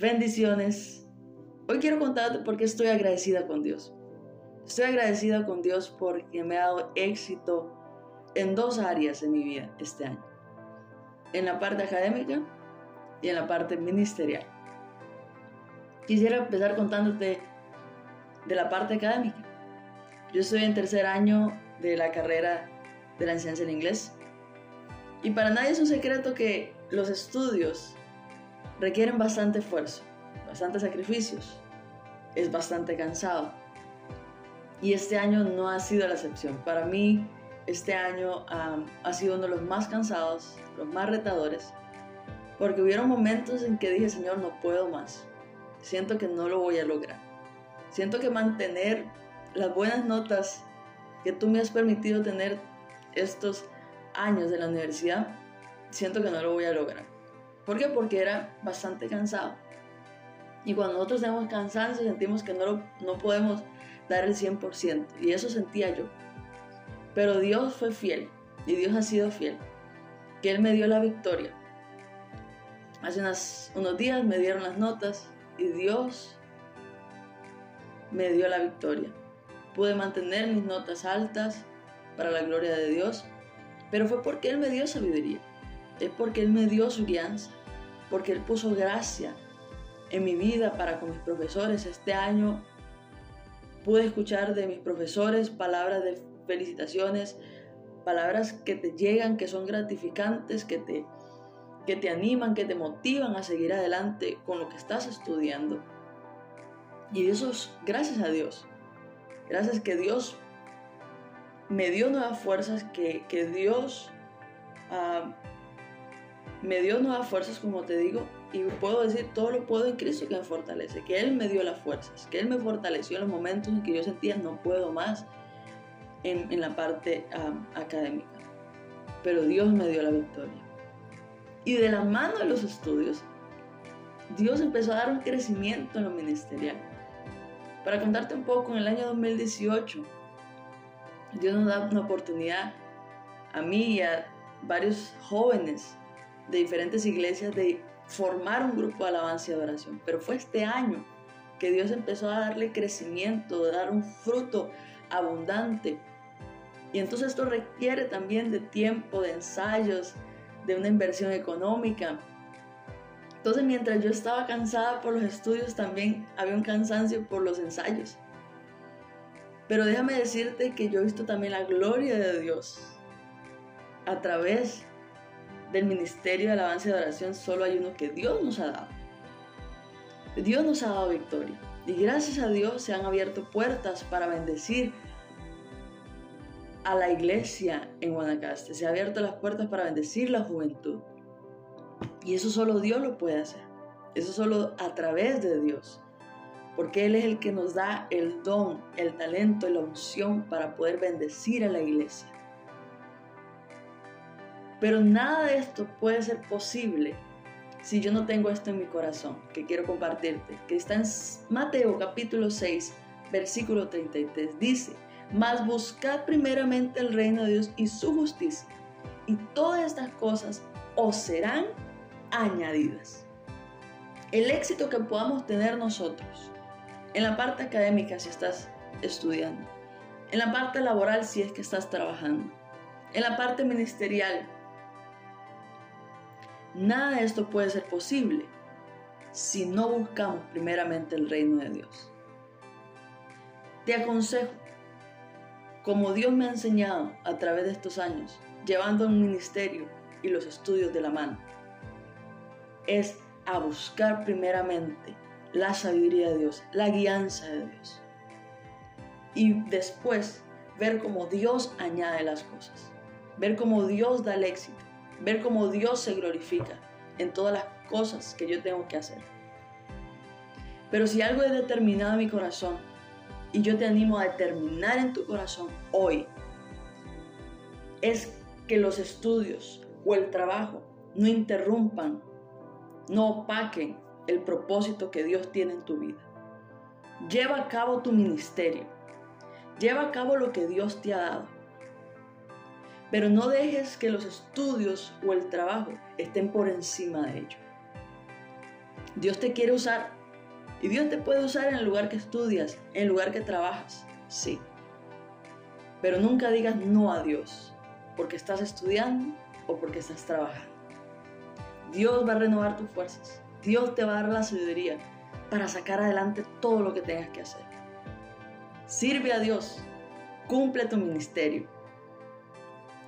Bendiciones. Hoy quiero contarte por qué estoy agradecida con Dios. Estoy agradecida con Dios porque me ha dado éxito en dos áreas de mi vida este año. En la parte académica y en la parte ministerial. Quisiera empezar contándote de la parte académica. Yo estoy en tercer año de la carrera de la enseñanza en inglés. Y para nadie es un secreto que los estudios requieren bastante esfuerzo, bastante sacrificios, es bastante cansado. Y este año no ha sido la excepción. Para mí, este año ha sido uno de los más cansados, los más retadores, porque hubieron momentos en que dije, Señor, no puedo más. Siento que no lo voy a lograr. Siento que mantener las buenas notas que tú me has permitido tener estos años de la universidad, siento que no lo voy a lograr. ¿Por qué? Porque era bastante cansado. Y cuando nosotros tenemos cansancio sentimos que no, no podemos dar el 100%. Y eso sentía yo. Pero Dios fue fiel. Y Dios ha sido fiel. Que Él me dio la victoria. Hace unos días me dieron las notas y Dios me dio la victoria. Pude mantener mis notas altas para la gloria de Dios, pero fue porque Él me dio sabiduría. Es porque Él me dio su guianza porque Él puso gracia en mi vida para con mis profesores. Este año pude escuchar de mis profesores palabras de felicitaciones, palabras que te llegan, que son gratificantes, que te, que te animan, que te motivan a seguir adelante con lo que estás estudiando. Y eso es gracias a Dios. Gracias que Dios me dio nuevas fuerzas, que, Dios ah, me dio nuevas fuerzas, como te digo, y puedo decir, todo lo puedo en Cristo que me fortalece, que Él me dio las fuerzas, que Él me fortaleció en los momentos en que yo sentía no puedo más en, la parte académica. Pero Dios me dio la victoria. Y de la mano de los estudios, Dios empezó a dar un crecimiento en lo ministerial. Para contarte un poco, en el año 2018, Dios nos da una oportunidad a mí y a varios jóvenes de diferentes iglesias de formar un grupo de alabanza y adoración. Pero fue este año que Dios empezó a darle crecimiento, de dar un fruto abundante. Y entonces esto requiere también de tiempo, de ensayos, de una inversión económica. Entonces mientras yo estaba cansada por los estudios, también había un cansancio por los ensayos. Pero déjame decirte que yo he visto también la gloria de Dios a través del ministerio de alabanza y adoración solo hay uno que Dios nos ha dado. Dios nos ha dado victoria. Y gracias a Dios se han abierto puertas para bendecir a la iglesia en Guanacaste. Se han abierto las puertas para bendecir la juventud. Y eso solo Dios lo puede hacer. Eso solo a través de Dios. Porque Él es el que nos da el don, el talento y la unción para poder bendecir a la iglesia. Pero nada de esto puede ser posible si yo no tengo esto en mi corazón, que quiero compartirte, que está en Mateo capítulo 6, versículo 33. Dice, mas buscad primeramente el reino de Dios y su justicia, y todas estas cosas os serán añadidas. El éxito que podamos tener nosotros, en la parte académica si estás estudiando, en la parte laboral si es que estás trabajando, en la parte ministerial Nada de esto puede ser posible si no buscamos primeramente el reino de Dios. Te aconsejo, como Dios me ha enseñado a través de estos años, llevando el ministerio y los estudios de la mano, es a buscar primeramente la sabiduría de Dios, la guianza de Dios. Y después ver cómo Dios añade las cosas, ver cómo Dios da el éxito ver cómo Dios se glorifica en todas las cosas que yo tengo que hacer. Pero si algo es determinado en mi corazón, y yo te animo a determinar en tu corazón hoy, es que los estudios o el trabajo no interrumpan, no opaquen el propósito que Dios tiene en tu vida. Lleva a cabo tu ministerio. Lleva a cabo lo que Dios te ha dado pero no dejes que los estudios o el trabajo estén por encima de ello. Dios te quiere usar. Y Dios te puede usar en el lugar que estudias, en el lugar que trabajas. Sí. Pero nunca digas no a Dios porque estás estudiando o porque estás trabajando. Dios va a renovar tus fuerzas. Dios te va a dar la sabiduría para sacar adelante todo lo que tengas que hacer. Sirve a Dios, cumple tu ministerio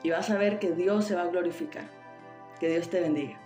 y vas a ver que Dios se va a glorificar. Que Dios te bendiga.